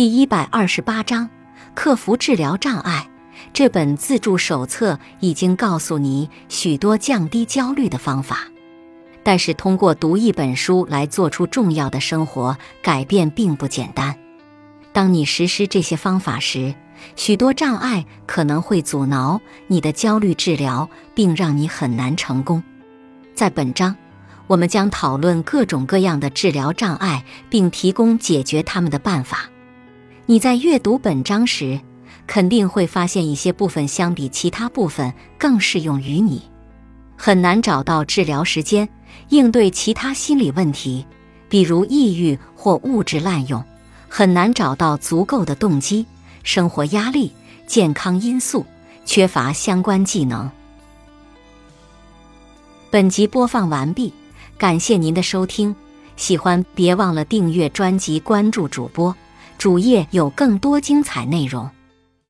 第一百二十八章：克服治疗障碍。这本自助手册已经告诉你许多降低焦虑的方法，但是通过读一本书来做出重要的生活改变并不简单。当你实施这些方法时，许多障碍可能会阻挠你的焦虑治疗，并让你很难成功。在本章，我们将讨论各种各样的治疗障碍，并提供解决它们的办法。你在阅读本章时，肯定会发现一些部分相比其他部分更适用于你。很难找到治疗时间应对其他心理问题，比如抑郁或物质滥用；很难找到足够的动机。生活压力、健康因素、缺乏相关技能。本集播放完毕，感谢您的收听。喜欢别忘了订阅专辑、关注主播，主页有更多精彩内容。